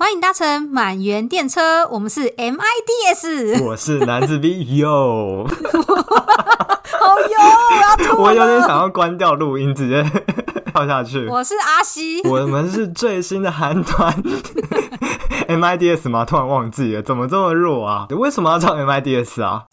欢迎搭乘满园电车，我们是 MIDS，我是男子 V 哟，好哟，我有点想要关掉录音，直接 跳下去。我是阿西，我们是最新的韩团 MIDS 吗？突然忘记了，怎么这么弱啊？为什么要叫 MIDS 啊？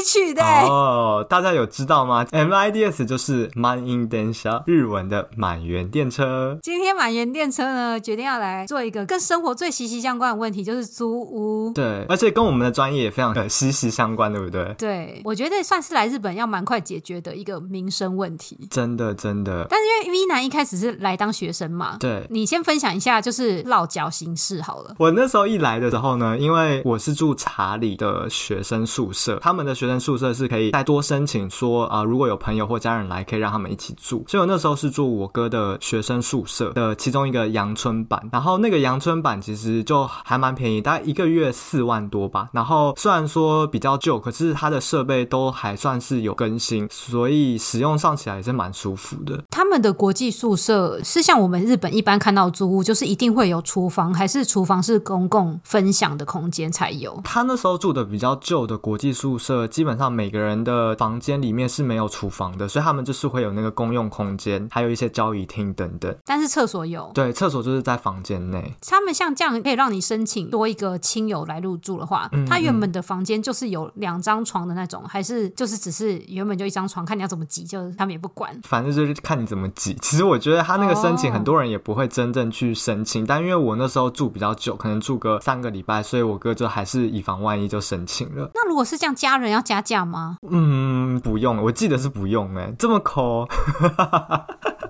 你呀、啊，这是你取的哦。Oh, 大家有知道吗？MIDS 就是满员电车，日文的满员电车。今天满员电车呢，决定要来做一个跟生活最息息相关的问题，就是租屋。对，而且跟我们的专业也非常的息息相关，对不对？对，我觉得算是来日本要蛮快解决的一个民生问题。真的，真的。但是因为 V 男一开始是来当学生嘛，对，你先分享一下就是落脚形式好了。我那时候一来的时候呢，因为我是住查理的学生宿舍，他们的学生宿舍是可以再多申请说啊、呃，如果有朋友或家人来，可以让他们一起住。所以我那时候是住我哥的学生宿舍的其中一个阳春版，然后那个阳春版其实就还蛮便宜，大概一个月四万多吧。然后虽然说比较旧，可是它的设备都还算是有更新，所以使用上起来也是蛮舒服的。他们的国际宿舍是像我们日本一般看到租屋，就是一定会有厨房，还是厨房是公共分享的空间才有？他那时候住的比较旧的国际宿。宿舍基本上每个人的房间里面是没有厨房的，所以他们就是会有那个公用空间，还有一些交易厅等等。但是厕所有，对，厕所就是在房间内。他们像这样可以让你申请多一个亲友来入住的话，嗯嗯，他原本的房间就是有两张床的那种，还是就是只是原本就一张床，看你要怎么挤，就是他们也不管，反正就是看你怎么挤。其实我觉得他那个申请很多人也不会真正去申请，哦、但因为我那时候住比较久，可能住个三个礼拜，所以我哥就还是以防万一就申请了。那如果是这样。家人要加价吗？嗯，不用，我记得是不用哎，这么抠。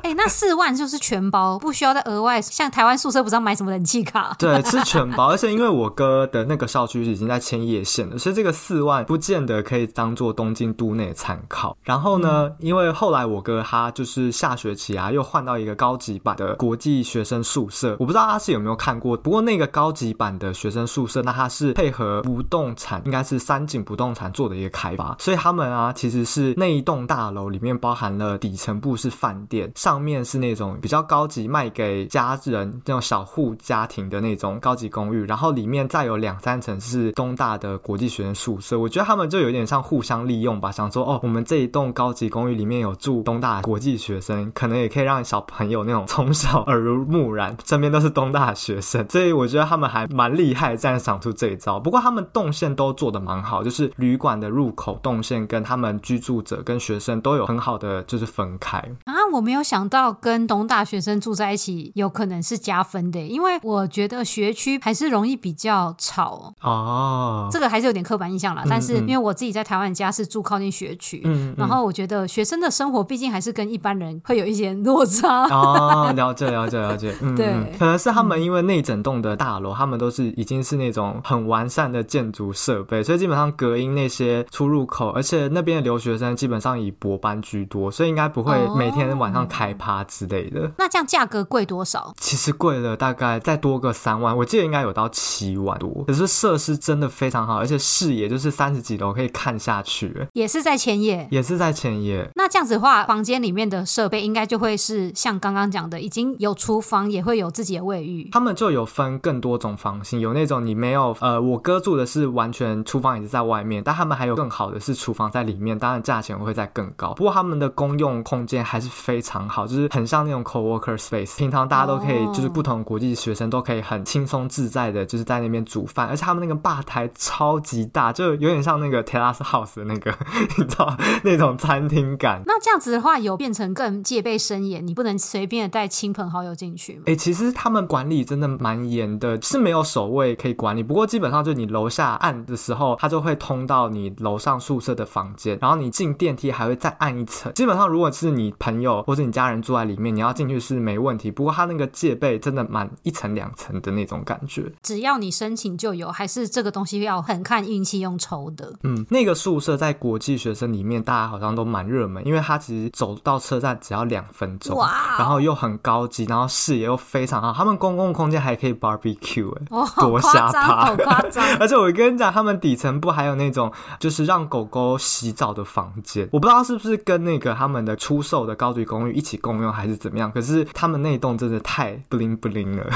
哎、欸，那四万就是全包，不需要再额外像台湾宿舍不知道买什么冷气卡？对，是全包，而且因为我哥的那个校区已经在千叶县了，所以这个四万不见得可以当做东京都内参考。然后呢，嗯、因为后来我哥他就是下学期啊，又换到一个高级版的国际学生宿舍，我不知道他是有没有看过。不过那个高级版的学生宿舍，那他是配合不动产，应该是三井不动产做的一个开发，所以他们啊其实是那一栋大楼里面包含了底层部是饭店上。面是那种比较高级，卖给家人那种小户家庭的那种高级公寓，然后里面再有两三层是东大的国际学生宿舍。我觉得他们就有点像互相利用吧，想说哦，我们这一栋高级公寓里面有住东大国际学生，可能也可以让小朋友那种从小耳濡目染，身边都是东大学生。所以我觉得他们还蛮厉害，这样想出这一招。不过他们动线都做得蛮好，就是旅馆的入口动线跟他们居住者跟学生都有很好的就是分开啊，我没有想。到跟东大学生住在一起，有可能是加分的，因为我觉得学区还是容易比较吵哦。这个还是有点刻板印象啦。但是因为我自己在台湾家是住靠近学区，嗯嗯，然后我觉得学生的生活毕竟还是跟一般人会有一些落差哦。了解了解了解，嗯，对，可能是他们因为那整栋的大楼，他们都是已经是那种很完善的建筑设备，所以基本上隔音那些出入口，而且那边的留学生基本上以博班居多，所以应该不会每天晚上开。趴之类的，那这样价格贵多少？其实贵了大概再多个三万，我记得应该有到七万多。可是设施真的非常好，而且视野就是三十几楼可以看下去。也是在千叶，也是在千叶。那这样子的话，房间里面的设备应该就会是像刚刚讲的，已经有厨房，也会有自己的卫浴。他们就有分更多种房型，有那种你没有呃，我哥住的是完全厨房也是在外面，但他们还有更好的是厨房在里面，当然价钱会再更高。不过他们的公用空间还是非常好。就是很像那种 co-worker space，平常大家都可以，就是不同国际学生都可以很轻松自在的，就是在那边煮饭，而且他们那个吧台超级大，就有点像那个 Terrace House 的那个，你知道那种餐厅感。那这样子的话，有变成更戒备森严，你不能随便的带亲朋好友进去吗？哎、欸，其实他们管理真的蛮严的，是没有守卫可以管理，不过基本上就你楼下按的时候，他就会通到你楼上宿舍的房间，然后你进电梯还会再按一层。基本上如果是你朋友或者你家人。住在里面，你要进去是没问题。不过他那个戒备真的蛮一层两层的那种感觉。只要你申请就有，还是这个东西要很看运气用抽的？嗯，那个宿舍在国际学生里面，大家好像都蛮热门，因为它其实走到车站只要两分钟，哇！然后又很高级，然后视野又非常好。他们公共空间还可以 barbecue，哎、多瞎趴，好夸张！而且我跟你讲，他们底层部还有那种就是让狗狗洗澡的房间，我不知道是不是跟那个他们的出售的高级公寓一起共用还是怎么样？可是他们那栋真的太 bling bling 了。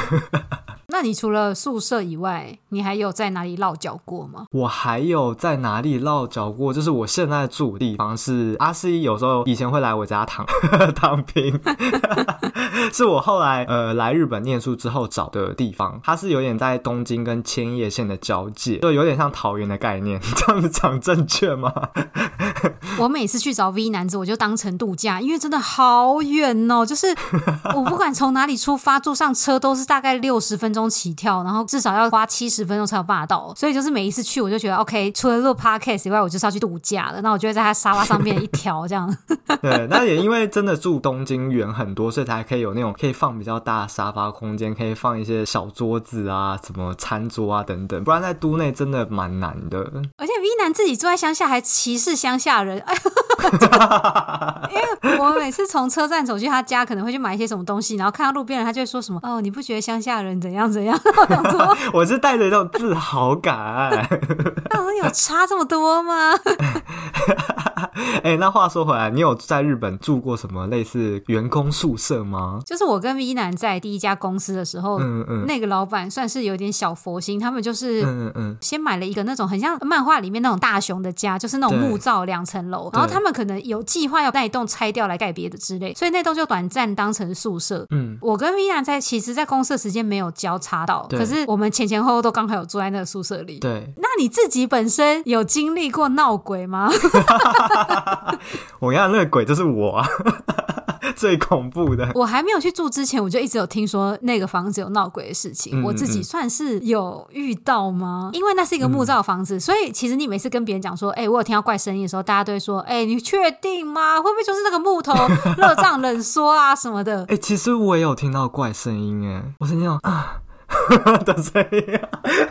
那你除了宿舍以外，你还有在哪里落脚过吗？我还有在哪里落脚过？就是我现在住的地方是阿西，有时候以前会来我家躺躺平，是我后来呃来日本念书之后找的地方。它是有点在东京跟千叶县的交界，就有点像桃园的概念。这样子讲正确吗？我每次去找 V 男子，我就当成度假，因为真的好远哦。就是我不管从哪里出发，坐上车都是大概六十分钟起跳，然后至少要花七十分钟才有办法到。所以就是每一次去，我就觉得 OK，除了录 Podcast 以外，我就是要去度假了。那我就会在他沙发上面一条这样。对，那也因为真的住东京远很多，所以才可以有那种可以放比较大的沙发空间，可以放一些小桌子啊，什么餐桌啊等等。不然在都内真的蛮难的。而且 V 男自己住在乡下，还歧视乡下人。哎 因为我每次从车站走去他家，可能会去买一些什么东西，然后看到路边人，他就会说什么：“哦，你不觉得乡下人怎样怎样？”我是带着一种自豪感。那有差这么多吗？哎、欸，那话说回来，你有在日本住过什么类似员工宿舍吗？就是我跟 V 男在第一家公司的时候，嗯嗯，那个老板算是有点小佛心，他们就是嗯嗯，先买了一个那种很像漫画里面那种大熊的家，就是那种木造两层楼，然后他们可能有计划要那一栋拆掉来盖别的之类，所以那栋就短暂当成宿舍。嗯，我跟 V 男在其实，在公司的时间没有交叉到，可是我们前前后后都刚好有住在那个宿舍里。对，那你自己本身有经历过闹鬼吗？我跟你讲那个鬼就是我啊，最恐怖的。我还没有去住之前，我就一直有听说那个房子有闹鬼的事情。我自己算是有遇到吗？因为那是一个木造房子，嗯、所以其实你每次跟别人讲说，哎、欸，我有听到怪声音的时候，大家都会说，哎、欸，你确定吗？会不会就是那个木头热胀冷缩啊什么的？哎、欸，其实我也有听到怪声音，哎，我是那种啊。的声音，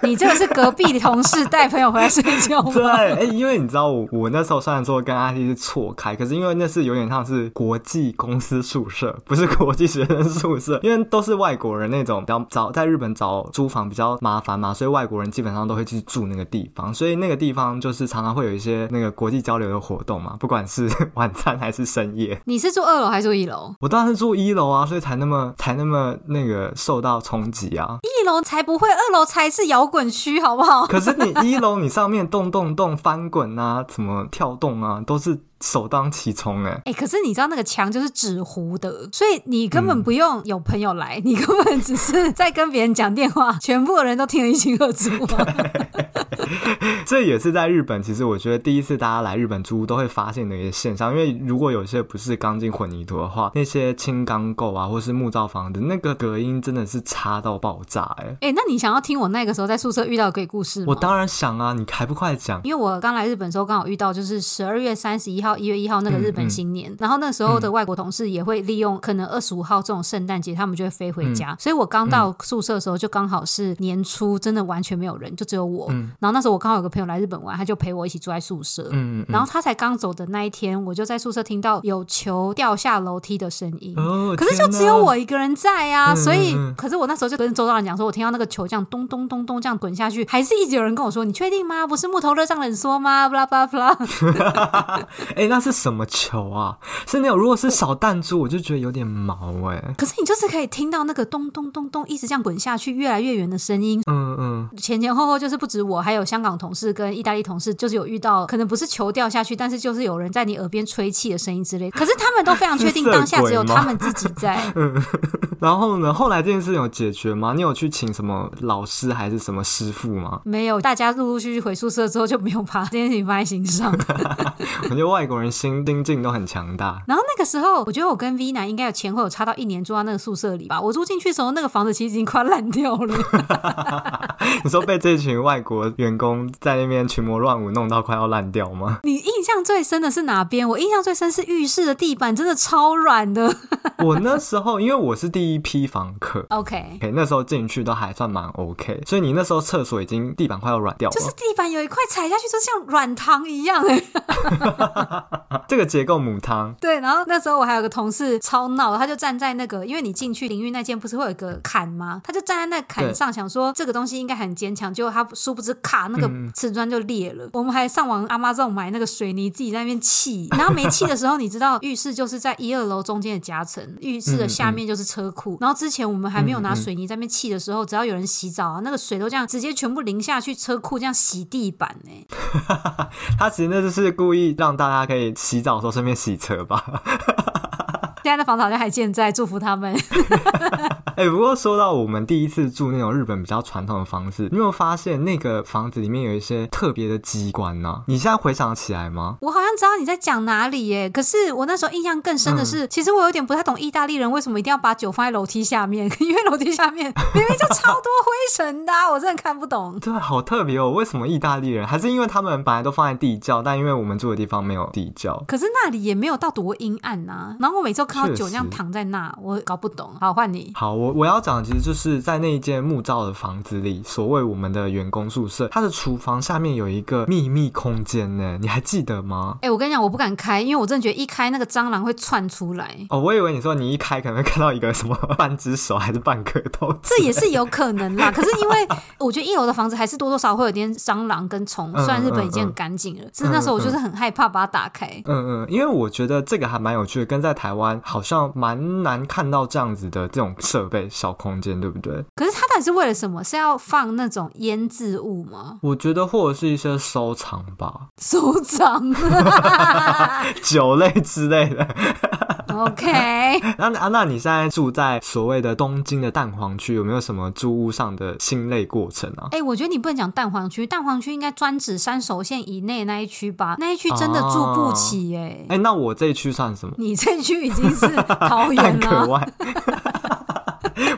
你这个是隔壁的同事带朋友回来睡觉吗？对，哎、欸，因为你知道我我那时候虽然说跟阿 T 是错开，可是因为那是有点像是国际公司宿舍，不是国际学生宿舍，因为都是外国人那种，比较找在日本找租房比较麻烦嘛，所以外国人基本上都会去住那个地方，所以那个地方就是常常会有一些那个国际交流的活动嘛，不管是 晚餐还是深夜。你是住二楼还是住一楼？我当然是住一楼啊，所以才那么才那么那个受到冲击啊。一楼才不会，二楼才是摇滚区，好不好？可是你 一楼，你上面动动动翻滚啊，怎么跳动啊，都是首当其冲哎。哎、欸，可是你知道那个墙就是纸糊的，所以你根本不用有朋友来，嗯、你根本只是在跟别人讲电话，全部的人都听得一清二楚。这也是在日本，其实我觉得第一次大家来日本租都会发现的一个现象，因为如果有些不是钢筋混凝土的话，那些轻钢构啊，或是木造房子，那个隔音真的是差到爆炸哎、欸。哎、欸，那你想要听我那个时候在宿舍遇到的鬼故事吗？我当然想啊，你还不快讲？因为我刚来日本的时候刚好遇到，就是十二月三十一号、一月一号那个日本新年，嗯嗯、然后那时候的外国同事也会利用可能二十五号这种圣诞节，他们就会飞回家，嗯、所以我刚到宿舍的时候就刚好是年初，真的完全没有人，就只有我。嗯、然后那时候我刚好有个朋友来日本玩，他就陪我一起住在宿舍。嗯，嗯，然后他才刚走的那一天，我就在宿舍听到有球掉下楼梯的声音。哦，可是就只有我一个人在啊，所以，可是我那时候就跟周遭人讲说，我听到那个球这样咚咚咚咚这样滚下去，还是一直有人跟我说：“你确定吗？不是木头热胀冷缩吗？”布拉布拉布拉。哎，那是什么球啊？是那种如果是小弹珠，我就觉得有点毛哎、欸。可是你就是可以听到那个咚咚咚咚一直这样滚下去，越来越远的声音。嗯嗯，前前后后就是不止我，还有香港同事跟意大利同事，就是有遇到，可能不是球掉下去，但是就是有人在你耳边吹气的声音之类。可是他们都非常确定当下只有他们自己在。嗯。然后呢？后来这件事有解决吗？你有去请什么老师还是什么师傅吗？没有，大家陆陆续续回宿舍之后就没有把这件事情放在心上。我觉得外国人心盯劲都很强大。然后那个时候，我觉得我跟 V 男应该有前后有差到一年住在那个宿舍里吧。我住进去的时候，那个房子其实已经快烂掉了。你说被这群外国员工在那边群魔乱舞弄到快要烂掉吗？你印象最深的是哪边？我印象最深是浴室的地板真的超软的。我那时候因为我是第一批房客，OK，okay 那时候进去都还算蛮 OK，所以你那时候厕所已经地板快要软掉了，就是地板有一块踩下去就像软糖一样哎。这个结构母汤。对，然后那时候我还有个同事超闹，他就站在那个，因为你进去淋浴那间不是会有一个坎吗？他就站在那坎上，想说这个东西应该很坚强，结果他殊不知卡那个瓷砖就裂了。嗯、我们还上网 Amazon 买那个水泥泥自己在那边砌，然后没砌的时候，你知道浴室就是在一二楼中间的夹层，浴室的下面就是车库。嗯嗯、然后之前我们还没有拿水泥在那边砌的时候，只要有人洗澡啊，那个水都这样直接全部淋下去车库，这样洗地板呢、欸。他其实那就是故意让大家可以洗澡的时候顺便洗车吧。现在的房子好像还健在，祝福他们。哎、欸，不过说到我们第一次住那种日本比较传统的房子，你有没有发现那个房子里面有一些特别的机关呢？你现在回想起来吗？我好像知道你在讲哪里耶，可是我那时候印象更深的是，嗯、其实我有点不太懂意大利人为什么一定要把酒放在楼梯下面，因为楼梯下面明明就超多灰尘的、啊，我真的看不懂。对，好特别哦，为什么意大利人？还是因为他们本来都放在地窖，但因为我们住的地方没有地窖。可是那里也没有到多阴暗呐、啊，然后我每次看到酒那样躺在那，我搞不懂。好，换你。好，我我要讲的其实就是在那一间木造的房子里，所谓我们的员工宿舍，它的厨房下面有一个秘密空间呢，你还记得吗？哎、欸，我跟你讲，我不敢开，因为我真的觉得一开那个蟑螂会窜出来。哦，我以为你说你一开可能会看到一个什么半只手还是半颗头，这也是有可能啦。可是因为我觉得一楼的房子还是多多少少会有点蟑螂跟虫，虽然日本已经很干净了，只是那时候我就是很害怕把它打开。嗯嗯，因为我觉得这个还蛮有趣的，跟在台湾好像蛮难。看到这样子的这种设备小空间，对不对？可是它到底是为了什么？是要放那种腌制物吗？我觉得或者是一些收藏吧，收藏 酒类之类的。OK，那啊，那你现在住在所谓的东京的蛋黄区，有没有什么租屋上的心累过程啊？哎、欸，我觉得你不能讲蛋黄区，蛋黄区应该专指山手线以内那一区吧？那一区真的住不起哎、欸。哎、啊欸，那我这一区算什么？你这区已经是桃园了。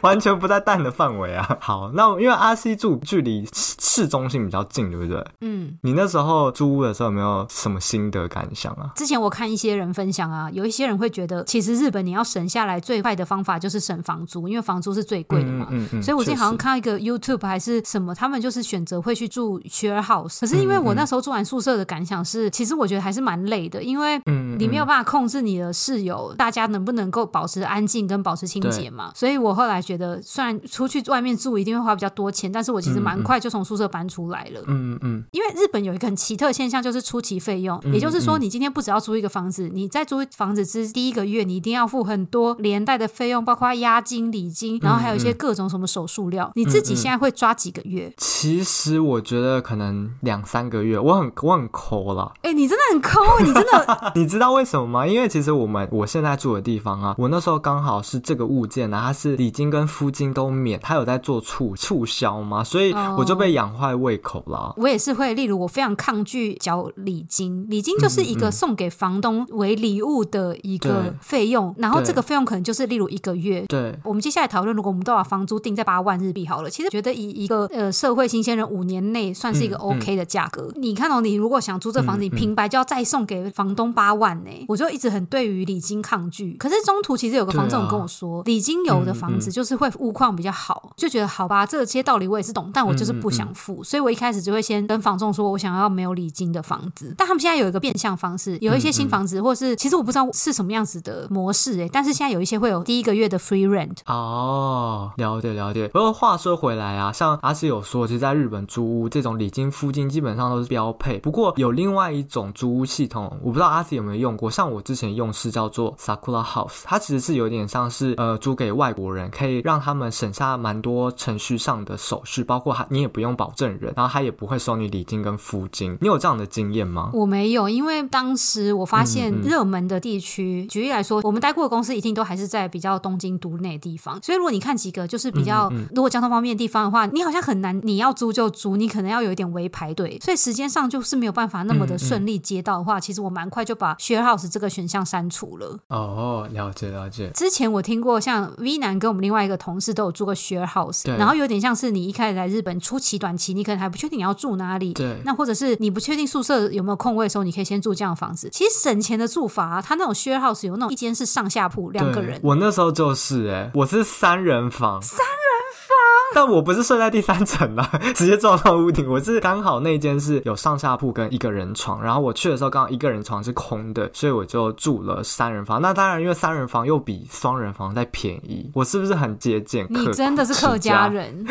完全不在蛋的范围啊！好，那因为阿西住距离市中心比较近，对不对？嗯，你那时候租屋的时候有没有什么心得感想啊？之前我看一些人分享啊，有一些人会觉得，其实日本你要省下来最快的方法就是省房租，因为房租是最贵的嘛。嗯嗯，嗯。所以我最近好像看到一个 YouTube 还是什么，他们就是选择会去住 share house。可是因为我那时候住完宿舍的感想是，其实我觉得还是蛮累的，因为你没有办法控制你的室友大家能不能够保持安静跟保持清洁嘛。所以我后来觉得。虽然出去外面住一定会花比较多钱，但是我其实蛮快就从宿舍搬出来了。嗯嗯嗯。因为日本有一个很奇特现象，就是初期费用，也就是说，你今天不只要租一个房子，你在租房子之第一个月，你一定要付很多连带的费用，包括押金、礼金，然后还有一些各种什么手术料。你自己现在会抓几个月？其实我觉得可能两三个月。我很我很抠了。哎，你真的很抠，你真的。你知道为什么吗？因为其实我们我现在住的地方啊，我那时候刚好是这个物件呢，它是礼金跟付金都免，他有在做促促销吗？所以我就被养坏胃口了。Oh, 我也是会，例如我非常抗拒缴礼金，礼金就是一个送给房东为礼物的一个费用，嗯嗯、然后这个费用可能就是例如一个月。对，我们接下来讨论，如果我们都把房租定在八万日币好了，其实觉得以一个呃社会新鲜人五年内算是一个 OK 的价格。你看哦，你如果想租这房子，你平白就要再送给房东八万呢，我就一直很对于礼金抗拒。可是中途其实有个房东跟我说，礼、啊、金有的房子就是会屋况比较好。就觉得好吧，这些道理我也是懂，但我就是不想付，嗯嗯、所以我一开始就会先跟房仲说，我想要没有礼金的房子。但他们现在有一个变相方式，有一些新房子，或是其实我不知道是什么样子的模式哎，但是现在有一些会有第一个月的 free rent。哦，了解了解。不过话说回来啊，像阿西有说，其实在日本租屋这种礼金、付金基本上都是标配。不过有另外一种租屋系统，我不知道阿西有没有用过。像我之前用是叫做 Sakura House，它其实是有点像是呃租给外国人，可以让他们省下蛮多程序上的手续，包括他你也不用保证人，然后他也不会收你礼金跟付金。你有这样的经验吗？我没有，因为当时我发现热门的地区，嗯嗯、举例来说，我们待过的公司一定都还是在比较东京都内的地方。所以如果你看几个就是比较，如果交通方便的地方的话，你好像很难，你要租就租，你可能要有一点微排队，所以时间上就是没有办法那么的顺利接到的话，其实我蛮快就把 share house 这个选项删除了。哦，了解了解。之前我听过像 V 男跟我们另外一个同事都有住过 share house，然后有点像是你一开始来日本初期短期，你可能还不确定你要住哪里，对，那或者是你不确定宿舍有没有空位的时候，你可以先住这样的房子。其实省钱的住法啊，它那种 share house 有那种一间是上下铺两个人，我那时候就是哎、欸，我是三人房，三人但我不是睡在第三层啦，直接撞到屋顶。我是刚好那间是有上下铺跟一个人床，然后我去的时候刚好一个人床是空的，所以我就住了三人房。那当然，因为三人房又比双人房再便宜，我是不是很节俭？你真的是客家人，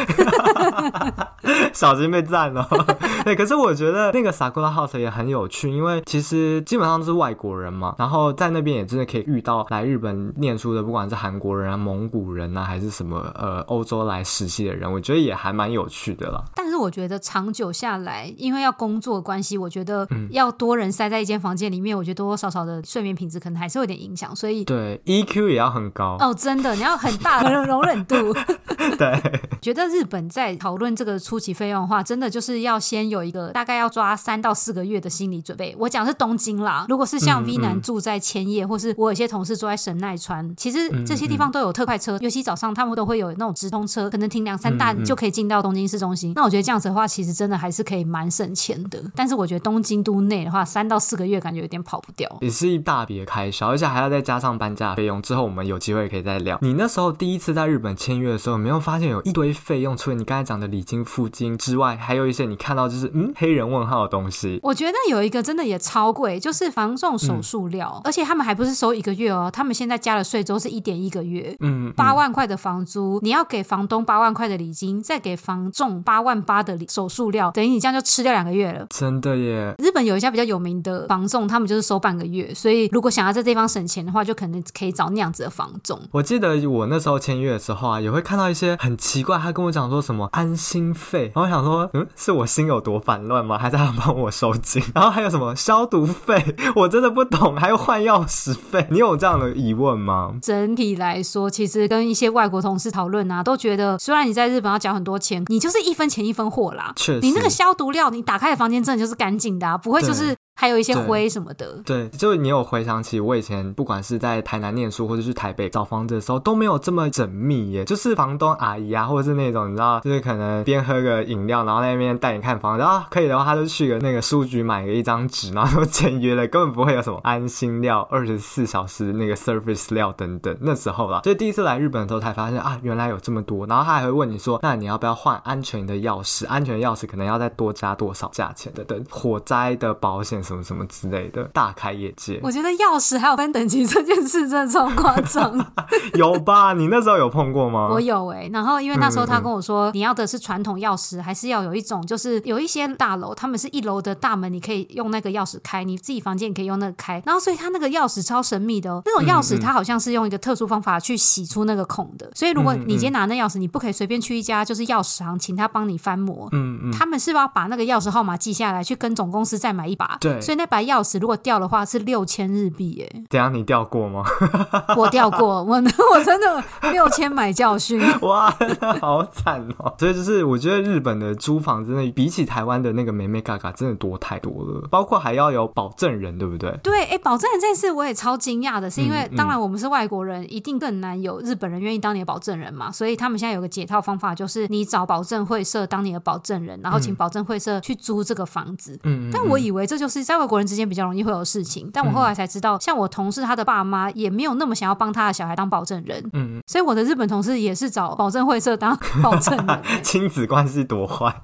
小心被赞了。对，可是我觉得那个 Sakura House 也很有趣，因为其实基本上都是外国人嘛，然后在那边也真的可以遇到来日本念书的，不管是韩国人啊、蒙古人啊，还是什么呃欧洲来实习的人，我觉得也还蛮有趣的啦。但是我觉得长久下来，因为要工作关系，我觉得要多人塞在一间房间里面，我觉得多多少少的睡眠品质可能还是有点影响，所以对 EQ 也要很高哦，真的，你要很大的容忍度。对，觉得日本在讨论这个初期费用的话，真的就是要先有一个大概要抓三到四个月的心理准备。我讲是东京啦，如果是像 V 男住在千叶，嗯嗯、或是我有些同事住在神奈川，其实这些地方都有特快车，尤其早上他们都会有那种直通车，可能停两三大就可以进到东京市中心。嗯嗯、那我觉得这样子的话，其实真的还是可以蛮省钱的。但是我觉得东京都内的话，三到四个月感觉有点跑不掉，也是一大笔开销，而且还要再加上搬家费用。之后我们有机会可以再聊。你那时候第一次在日本签约的时候，有没有发现有一堆费用，除了你刚才讲的礼金、付金之外，还有一些你看到就是嗯黑人问号的东西。我觉得有一个真的也超贵，就是房仲手术料，嗯、而且他们还不是收一个月哦，他们现在加了税之后是一点一个月，嗯，八万块的房租，你要给房东八万块的礼金，再给房仲八万八的手术料，等于你这样就吃掉两个月了。真的耶！日本有一家比较有名的房仲，他们就是收半个月，所以如果想要在这地方省钱的话，就可能可以找那样子的房仲。我记得我那时候签约的时候啊，也会看到一些很奇怪，他跟我讲说什么安心费，然后我想说，嗯，是我心有多烦乱吗？还是他帮我收金？然后还有什么消毒费，我真的不懂。还有换钥匙费，你有这样的疑问吗？整体来说，其实跟一些外国同事讨论啊，都觉得虽然你在日本要缴很多钱，你就是一分钱一分货啦。确实，你那个消毒料，你打开的房间真的就是干净的啊，不会就是。还有一些灰什么的，对，对，就你有回想起我以前不管是在台南念书或者是台北找房子的时候都没有这么缜密耶，就是房东阿姨啊，或者是那种你知道，就是可能边喝个饮料，然后在那边带你看房子，然后可以的话他就去个那个书局买个一张纸，然后就签约了，根本不会有什么安心料、二十四小时那个 service 料等等。那时候啦，所以第一次来日本的时候才发现啊，原来有这么多，然后他还会问你说，那你要不要换安全的钥匙？安全的钥匙可能要再多加多少价钱的？等火灾的保险什么什么之类的。大开眼界，我觉得钥匙还有分等级这件事真的超夸张。有吧？你那时候有碰过吗？我有哎、欸。然后因为那时候他跟我说，嗯嗯你要的是传统钥匙，还是要有一种，就是有一些大楼，他们是一楼的大门，你可以用那个钥匙开，你自己房间也可以用那个开。然后所以他那个钥匙超神秘的哦，那种钥匙它好像是用一个特殊方法去洗出那个孔的。所以如果你今天拿那钥匙，你不可以随便去一家就是钥匙行，请他帮你翻模。嗯嗯。他们是不是要把那个钥匙号码记下来，去跟总公司再买一把？对。所以那把钥匙如果掉的话，是六千日币耶！等下你掉过吗？我掉过，我我真的六千买教训。哇，好惨哦！所以就是我觉得日本的租房真的比起台湾的那个美美嘎嘎真的多太多了，包括还要有保证人，对不对？对，哎、欸，保证人这件事我也超惊讶的，是因为当然我们是外国人，嗯嗯、一定更难有日本人愿意当你的保证人嘛，所以他们现在有个解套方法，就是你找保证会社当你的保证人，然后请保证会社去租这个房子。嗯，但我以为这就是在外国人之间比较容易会有事情。但我后来才知道，像我同事他的爸妈也没有那么想要帮他的小孩当保证人，嗯，所以我的日本同事也是找保证会社当保证人，亲子关系多坏。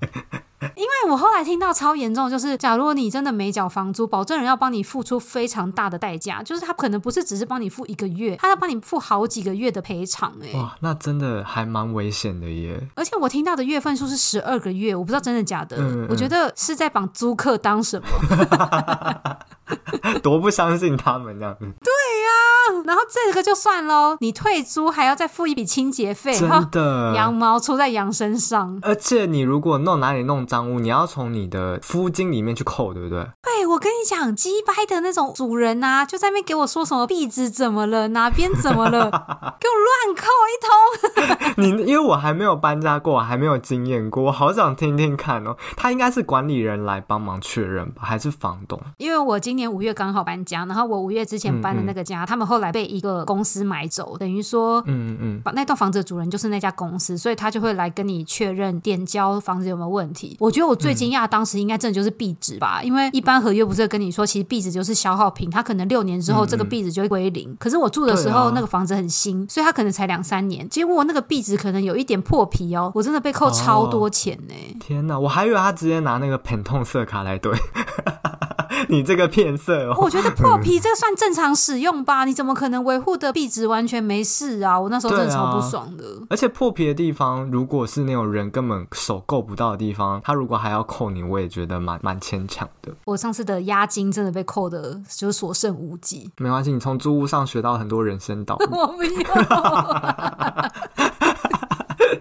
因为我后来听到超严重，就是假如你真的没缴房租，保证人要帮你付出非常大的代价，就是他可能不是只是帮你付一个月，他要帮你付好几个月的赔偿，哎，哇，那真的还蛮危险的耶。而且我听到的月份数是十二个月，我不知道真的假的，嗯嗯，我觉得是在绑租客当什么。多不相信他们这样子，对呀、啊，然后这个就算喽，你退租还要再付一笔清洁费，真的，羊毛出在羊身上。而且你如果弄哪里弄脏污，你要从你的租金里面去扣，对不对？对，我跟你讲，鸡掰的那种主人啊，就在那边给我说什么壁纸怎么了，哪边怎么了，给我乱扣一通。你因为我还没有搬家过，我还没有经验过，我好想听听看哦。他应该是管理人来帮忙确认吧，还是房东？因为我今年五月刚好搬家，然后我五月之前搬的那个家，嗯嗯、他们后来被一个公司买走，等于说，嗯嗯，把那栋房子的主人就是那家公司，所以他就会来跟你确认点交房子有没有问题。我觉得我最惊讶当时应该真的就是壁纸吧，因为一般合约不是跟你说，其实壁纸就是消耗品，它可能六年之后这个壁纸就会归零。可是我住的时候、啊、那个房子很新，所以它可能才两三年，结果我那个壁纸纸可能有一点破皮哦，我真的被扣超多钱呢、欸！天哪，我还以为他直接拿那个 Pantone 色卡来对。你这个骗色哦！我觉得破皮这算正常使用吧？你怎么可能维护的壁纸完全没事啊？我那时候真的超不爽的。而且破皮的地方，如果是那种人根本手够不到的地方，他如果还要扣你，我也觉得蛮蛮牵强的。我上次的押金真的被扣的，就是所剩无几。没关系，你从租屋上学到很多人生道理。我不要。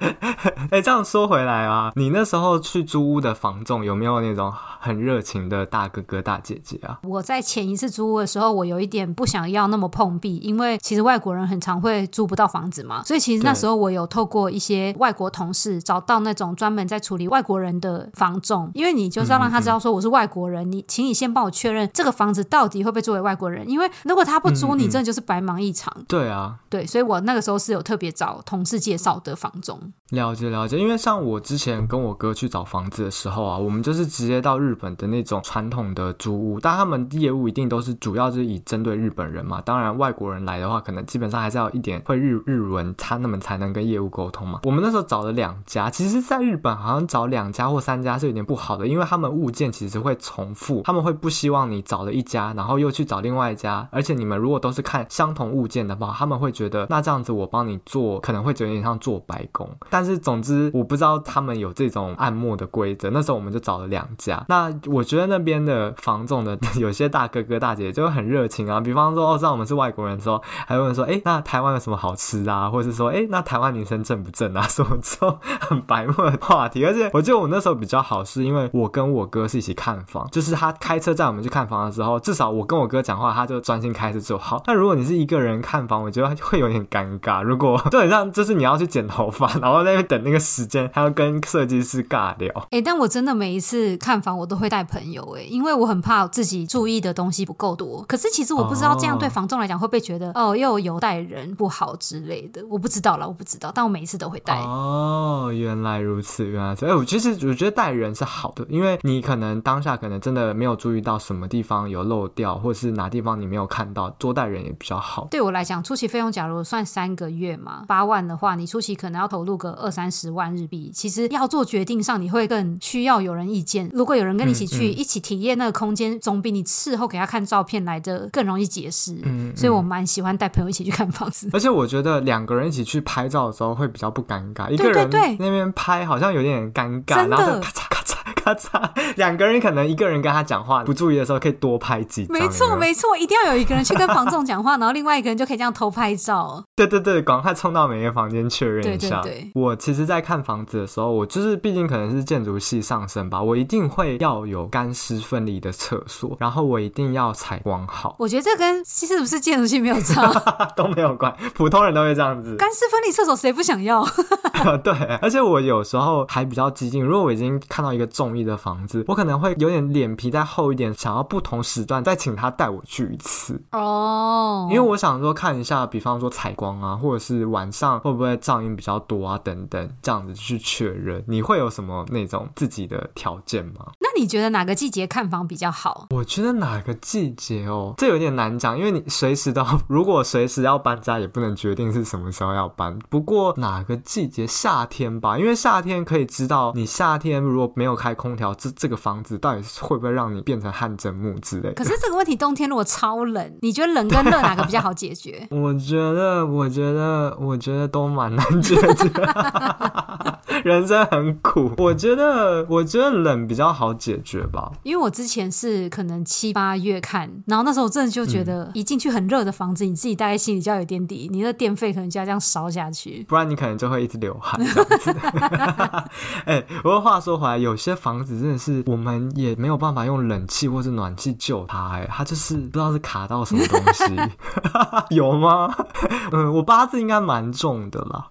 哎、欸，这样说回来啊，你那时候去租屋的房仲有没有那种很热情的大哥哥大姐姐啊？我在前一次租屋的时候，我有一点不想要那么碰壁，因为其实外国人很常会租不到房子嘛，所以其实那时候我有透过一些外国同事找到那种专门在处理外国人的房仲，因为你就是要让他知道说我是外国人，嗯嗯，你请你先帮我确认这个房子到底会不会作为外国人，因为如果他不租你，真的就是白忙一场。对啊，对，所以我那个时候是有特别找同事介绍的房仲。了解了解，因为像我之前跟我哥去找房子的时候啊，我们就是直接到日本的那种传统的租屋，但他们业务一定都是主要是以针对日本人嘛。当然外国人来的话，可能基本上还是要一点会日日文，他那么才能跟业务沟通嘛。我们那时候找了两家，其实在日本好像找两家或三家是有点不好的，因为他们物件其实会重复，他们会不希望你找了一家，然后又去找另外一家，而且你们如果都是看相同物件的话，他们会觉得那这样子我帮你做可能会觉得有点像做白工。但是总之，我不知道他们有这种按摩的规则。那时候我们就找了两家。那我觉得那边的房总的有些大哥哥大姐姐就很热情啊。比方说，哦，知道我们是外国人的时候，还问说，哎，那台湾有什么好吃啊？或者是说，哎，那台湾女生正不正啊？什么这种很白目的话题。而且我觉得我那时候比较好，是因为我跟我哥是一起看房，就是他开车载我们去看房的时候，至少我跟我哥讲话，他就专心开车就好。但如果你是一个人看房，我觉得会有点尴尬。如果就很像，就是你要去剪头发，然后在那边等。那个时间还要跟设计师尬聊，哎、欸，但我真的每一次看房我都会带朋友，哎，因为我很怕自己注意的东西不够多。可是其实我不知道这样对房仲来讲会不会觉得哦，哦又有带人不好之类的，我不知道啦，我不知道。但我每一次都会带。哦，原来如此，原来是。哎，我其实我觉得带人是好的，因为你可能当下可能真的没有注意到什么地方有漏掉，或是哪地方你没有看到，多带人也比较好。对我来讲，初期费用假如算三个月嘛，八万的话，你初期可能要投入个二三十。万日币，其实要做决定上，你会更需要有人意见。如果有人跟你一起去，嗯嗯、一起体验那个空间，总比你事后给他看照片来的更容易解释。嗯，嗯，所以我蛮喜欢带朋友一起去看房子。而且我觉得两个人一起去拍照的时候会比较不尴尬，一个人那边拍好像有点尴尬，然后咔嚓咔嚓。咔嚓，两个人可能一个人跟他讲话，不注意的时候可以多拍几张。没错，没错，一定要有一个人去跟房仲讲话，然后另外一个人就可以这样偷拍照。对对对，赶快冲到每个房间确认一下。对对对。我其实，在看房子的时候，我就是毕竟可能是建筑系上升吧，我一定会要有干湿分离的厕所，然后我一定要采光好。我觉得这跟是不是建筑系没有差，都没有关，普通人都会这样子。干湿分离厕所谁不想要？对，而且我有时候还比较激进，如果我已经看到一个中意的房子，我可能会有点脸皮再厚一点，想要不同时段再请他带我去一次哦。因为我想说看一下，比方说采光啊，或者是晚上会不会噪音比较多啊，等等，这样子去确认。你会有什么那种自己的条件吗？那你觉得哪个季节看房比较好？我觉得哪个季节哦，这有点难讲，因为你随时都如果随时要搬家，也不能决定是什么时候要搬。不过哪个季节？夏天吧，因为夏天可以知道你夏天如果没有开空调，这这个房子到底会不会让你变成汗蒸木之类。可是这个问题，冬天如果超冷，你觉得冷跟热哪个比较好解决？我觉得，我觉得，我觉得都蛮难解决。人生很苦，我觉得，我觉得冷比较好解决吧。因为我之前是可能七八月看，然后那时候我真的就觉得，一进去很热的房子，嗯、你自己大概心里就要有点底，你的电费可能就要这样烧下去，不然你可能就会一直流。这样子，哎、欸，不过话说回来，有些房子真的是我们也没有办法用冷气或是暖气救它，哎，它就是不知道是卡到什么东西，有吗？嗯，我八字应该蛮重的啦，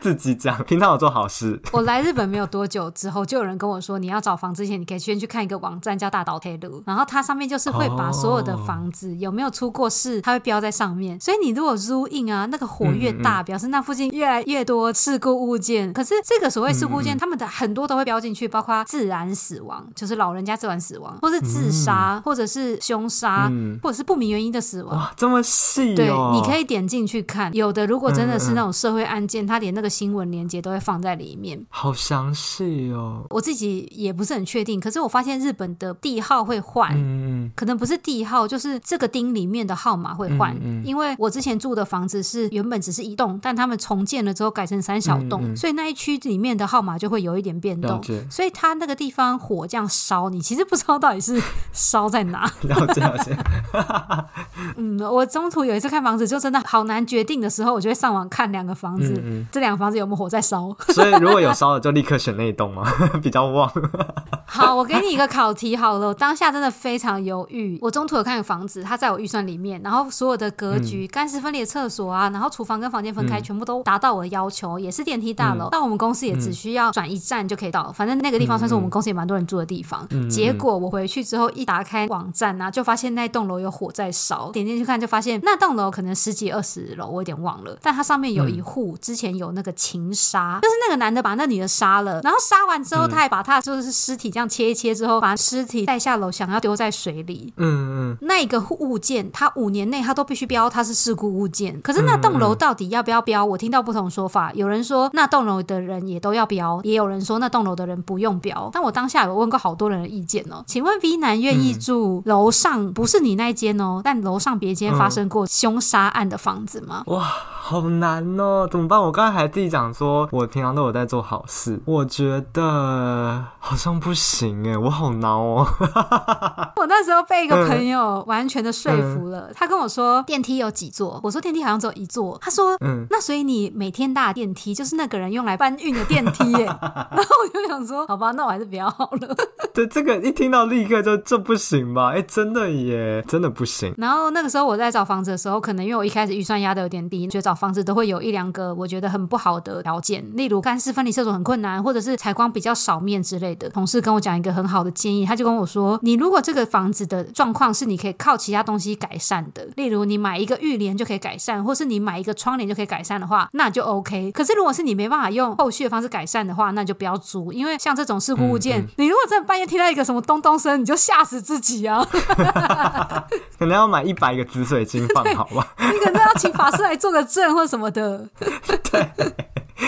自己讲，平常有做好事。我来日本没有多久之后，就有人跟我说，你要找房之前，你可以先去看一个网站叫大岛铁路，然后它上面就是会把所有的房子有没有出过事，它会标在上面。所以你如果 zoom in 啊，那个火越大，表示那附近越来越多事故物件。可是这个所谓事故物件，他们的很多都会标进去，包括自然死亡，就是老人家自然死亡，或是自杀，或者是凶杀，或者是不明原因的死亡。哇，这么细哦！对，你可以点进去看。有的如果真的是那种社会案件，它连那个新闻连接都会放在里面，好详细哦。我自己也不是很确定，可是我发现日本的地号会换，嗯，可能不是地号，就是这个町里面的号码会换。嗯，因为我之前住的房子是原本只是一栋，但他们重建了之后改成三小栋，所以那一区里面的号码就会有一点变动。所以它那个地方火这样烧，你其实不知道到底是 烧在哪。了解了解。嗯，我中途有一次看房子，就真的好难决定的时候，我就会上网看两个房子，这两个房子有没有火在烧。所以如果有烧了，就立刻选那一栋嘛，比较旺。好，我给你一个考题好了，我当下真的非常犹豫。我中途有看个房子，它在我预算里面，然后所有的格局、干湿、嗯、分离的厕所啊，然后厨房跟房间分开，嗯、全部都达到我的要求，也是电梯大楼。到、嗯、我们公司也只需要转一站就可以到，反正那个地方算是我们公司也蛮多人住的地方。嗯、结果我回去之后一打开网站啊，就发现那栋楼有火在烧，点进去看就发现那栋楼可能十几二十楼，我有点忘了，但它上面有一户之前有那个情杀，就是那个男的把那女的杀了，然后杀完之后他还把他就是尸体这样切一切之后，把尸体带下楼想要丢在水里。嗯嗯，那个物件他五年内他都必须标它是事故物件，可是那栋楼到底要不要标？我听到不同说法，有人说那栋楼的人也都要标，也有人说那栋楼的人不用标。但我当下有问过好多人的意见哦，请问 V 男愿意住楼上不是你那间哦，但楼上别间发生过凶杀案的房子吗？哇，好难哦，怎么办？我刚才还自己讲说，我平常都有在做好事，我觉得好像不行哎，我好恼哦。我那时候被一个朋友完全的说服了，他跟我说电梯有几座，我说电梯好像只有一座，他说嗯，那所以你每天搭电梯就是那个人用来搬运的电梯耶。然后我就想说，好吧，那我还是比较好了。对，这个一听到立刻就这不行吧？哎，真的耶，真的不行。然后那个时候我在找房子的时候，可能因为我一开始预算压的有点低，觉得找房子都会有一两个我觉得很不好的条件，例如干湿分离厕所很困难，或者是采光比较少面之类的。同事跟我讲一个很好的建议，他就跟我说，你如果这个房子的状况是你可以靠其他东西改善的，例如你买一个浴帘就可以改善，或是你买一个窗帘就可以改善的话，那就 OK。可是如果是你没办法用后续的方式改善的话，那就不要租，因为像这种事故物件，嗯嗯、你如果真的半夜听到一个什么咚咚声，你就吓死自己啊！可能要买一百个紫水晶放好吧？你可能要请法师来做个证或什么的。对。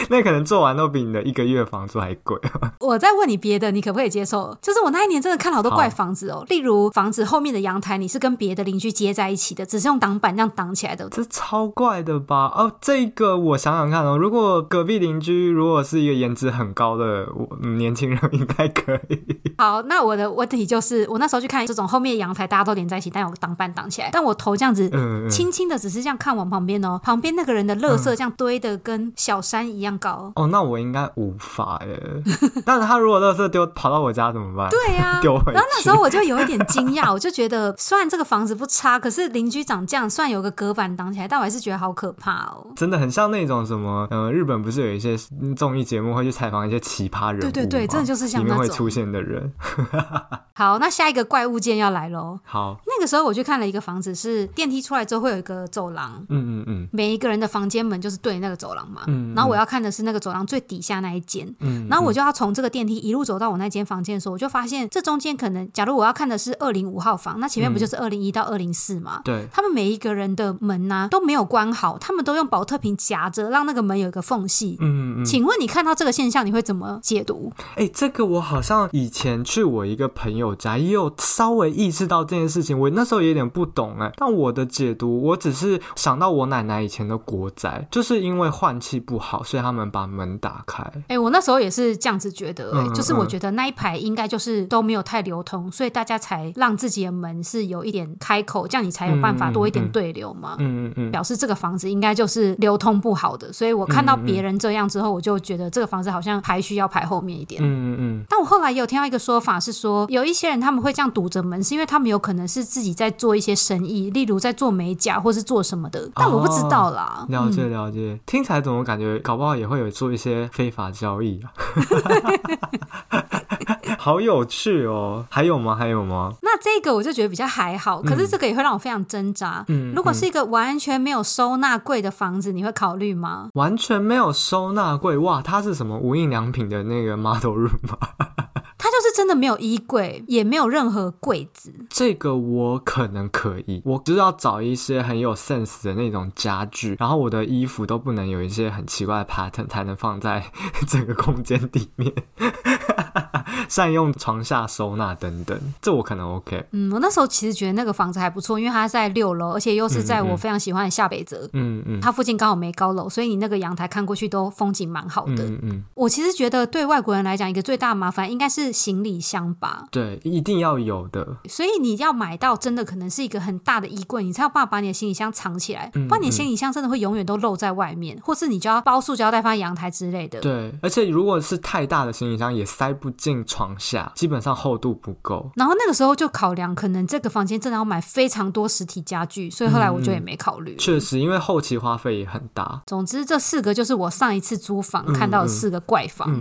那可能做完都比你的一个月房租还贵。我再问你别的，你可不可以接受？就是我那一年真的看了好多怪房子哦，例如房子后面的阳台你是跟别的邻居接在一起的，只是用挡板这样挡起来的，这超怪的吧？哦，这个我想想看哦，如果隔壁邻居如果是一个颜值很高的年轻人，应该可以。好，那我的问题就是，我那时候去看这种后面阳台大家都连在一起，但有挡板挡起来，但我头这样子，轻轻的只是这样看往旁边哦，旁边那个人的垃圾这样堆的跟小山一样。一样高哦，那我应该无法耶。但是他如果垃圾丢跑到我家怎么办？对呀、啊，丢回去。然后那时候我就有一点惊讶，我就觉得虽然这个房子不差，可是邻居长这样，虽然有个隔板挡起来，但我还是觉得好可怕哦。真的很像那种什么，呃，日本不是有一些综艺节目会去采访一些奇葩人物？对对对，真的就是像那种里面会出现的人。好，那下一个怪物件要来喽。好，那个时候我去看了一个房子，是电梯出来之后会有一个走廊，嗯嗯嗯，每一个人的房间门就是对那个走廊嘛，嗯，嗯，然后我要看的是那个。走廊最底下那一间，嗯，然后我就要从这个电梯一路走到我那间房间的时候，我就发现这中间可能，假如我要看的是二零五号房，那前面不就是二零一到二零四吗？对，他们每一个人的门呐、啊、都没有关好，他们都用保特瓶夹着，让那个门有一个缝隙。嗯嗯，请问你看到这个现象，你会怎么解读？哎，这个我好像以前去我一个朋友家也有稍微意识到这件事情，我那时候也有点不懂哎，但我的解读，我只是想到我奶奶以前的国宅，就是因为换气不好，所以他们把门打开。哎、欸，我那时候也是这样子觉得、欸，嗯、就是我觉得那一排应该就是都没有太流通，嗯、所以大家才让自己的门是有一点开口，这样你才有办法多一点对流嘛。嗯嗯嗯，表示这个房子应该就是流通不好的，所以我看到别人这样之后，我就觉得这个房子好像排序要排后面一点。嗯嗯嗯。但我后来也有听到一个说法是说，有一些人他们会这样堵着门，是因为他们有可能是自己在做一些生意，例如在做美甲或是做什么的，但我不知道啦。哦、了解了解，嗯、听起来怎么感觉搞不好也会有做一些非法交易啊。好有趣哦！还有吗？还有吗？那这个我就觉得比较还好，可是这个也会让我非常挣扎。嗯，如果是一个完全没有收纳柜的房子，你会考虑吗？完全没有收纳柜，哇，它是什么无印良品的那个 model room 吗？它就是真的没有衣柜，也没有任何柜子。这个我可能可以，我就是要找一些很有 sense 的那种家具，然后我的衣服都不能有一些很奇怪的 pattern，才能放在 整个空间里面。善用床下收纳等等，这我可能 OK。嗯，我那时候其实觉得那个房子还不错，因为它在六楼，而且又是在我非常喜欢的下北泽。嗯嗯，它附近刚好没高楼，所以你那个阳台看过去都风景蛮好的。嗯嗯，我其实觉得对外国人来讲，一个最大的麻烦应该是行李箱吧？对，一定要有的。所以你要买到真的可能是一个很大的衣柜，你才有办法把你的行李箱藏起来，不然你的行李箱真的会永远都露在外面，或是你就要包塑胶袋放在阳台之类的。对，而且如果是太大的行李箱，也塞不进床下，基本。上厚度不够，然后那个时候就考量，可能这个房间真的要买非常多实体家具，所以后来我就也没考虑。确实，因为后期花费也很大。总之，这四个就是我上一次租房看到的四个怪房。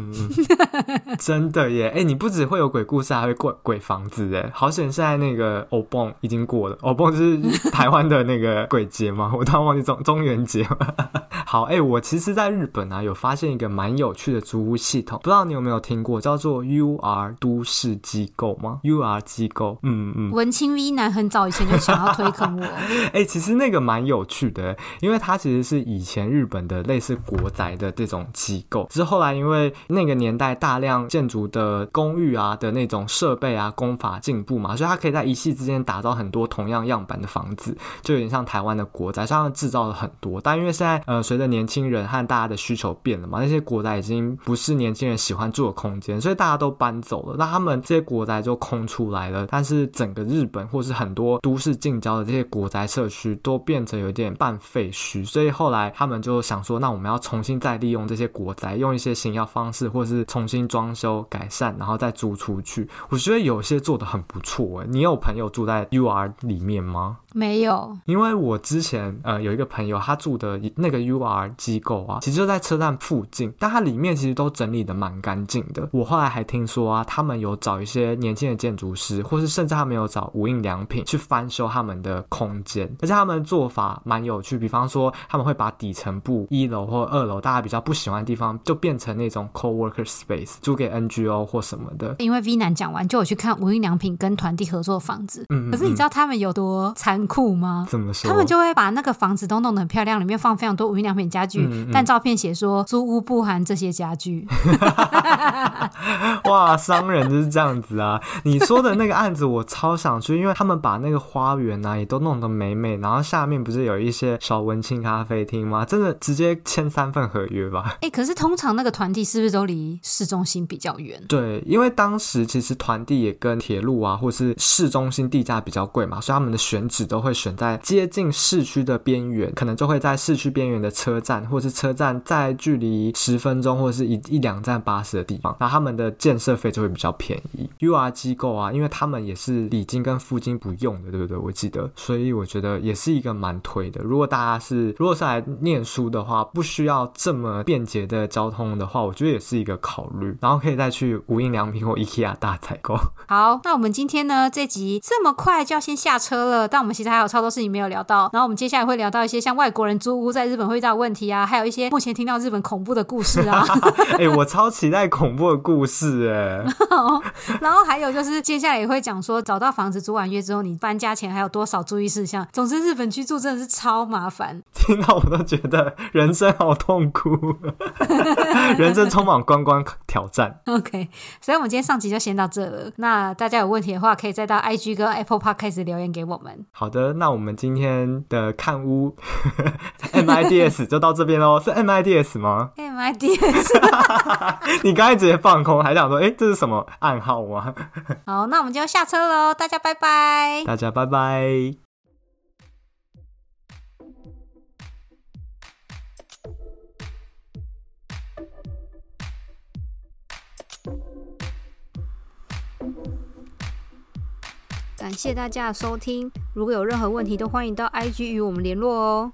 真的耶！哎，你不只会有鬼故事，还会怪鬼房子哎！好险，现在那个欧蹦已经过了，欧蹦就是台湾的那个鬼节嘛，我突然忘记中中元节。好，哎，我其实在日本啊，有发现一个蛮有趣的租屋系统，不知道你有没有听过，叫做 UR 都市。机构吗？UR 机构，嗯嗯，文青 V 男很早以前就想要推坑我。哎、欸，其实那个蛮有趣的，因为它其实是以前日本的类似国宅的这种机构，只是后来因为那个年代大量建筑的公寓啊的那种设备啊工法进步嘛，所以它可以在一夕之间打造很多同样样板的房子，就有点像台湾的国宅，上面制造了很多。但因为现在呃随着年轻人和大家的需求变了嘛，那些国宅已经不是年轻人喜欢住的空间，所以大家都搬走了，那他们。这些国宅就空出来了，但是整个日本或是很多都市近郊的这些国宅社区都变成有点半废墟，所以后来他们就想说，那我们要重新再利用这些国宅，用一些新药方式，或是重新装修改善，然后再租出去。我觉得有些做的很不错诶，你有朋友住在 UR 里面吗？没有，因为我之前呃有一个朋友，他住的那个 UR 机构啊，其实就在车站附近，但它里面其实都整理的蛮干净的。我后来还听说啊，他们有找一些年轻的建筑师，或是甚至他们有找无印良品去翻修他们的空间，而且他们的做法蛮有趣。比方说，他们会把底层部一楼或二楼大家比较不喜欢的地方，就变成那种 co-worker space，租给 NGO 或什么的。因为 V 男讲完，就有去看无印良品跟团体合作的房子。嗯，嗯，嗯，可是你知道他们有多残？酷吗？怎么说？他们就会把那个房子都弄得很漂亮，里面放非常多无印良品家具，嗯嗯，但照片写说租屋不含这些家具。哇，商人就是这样子啊！你说的那个案子我超想去，因为他们把那个花园啊也都弄得美美，然后下面不是有一些小文青咖啡厅吗？真的直接签三份合约吧？哎、欸，可是通常那个团体是不是都离市中心比较远？对，因为当时其实团体也跟铁路啊，或是市中心地价比较贵嘛，所以他们的选址。都会选在接近市区的边缘，可能就会在市区边缘的车站，或是车站在距离十分钟或者是一一两站巴士的地方，那他们的建设费就会比较便宜。UR 机构啊，因为他们也是礼金跟付金不用的，对不对？我记得，所以我觉得也是一个蛮推的。如果大家是如果是来念书的话，不需要这么便捷的交通的话，我觉得也是一个考虑。然后可以再去无印良品或 IKEA 大采购。好，那我们今天呢，这集这么快就要先下车了，但我们。其实还有超多事情没有聊到，然后我们接下来会聊到一些像外国人租屋在日本会遇到的问题啊，还有一些目前听到日本恐怖的故事啊。哎、欸，我超期待恐怖的故事哎。然后还有就是接下来也会讲说，找到房子租完约之后，你搬家前还有多少注意事项。总之，日本居住真的是超麻烦，听到我都觉得人生好痛苦，人生充满关关挑战。OK，所以我们今天上集就先到这了。那大家有问题的话，可以再到 IG 跟 Apple Podcast 留言给我们。好。的，那我们今天的看屋 MIDS 就到这边喽。是 MIDS 吗？MIDS，你刚才直接放空，还想说，哎，这是什么暗号吗？好，那我们就下车喽，大家拜拜，大家拜拜。感谢大家的收听，如果有任何问题，都欢迎到 IG 与我们联络哦。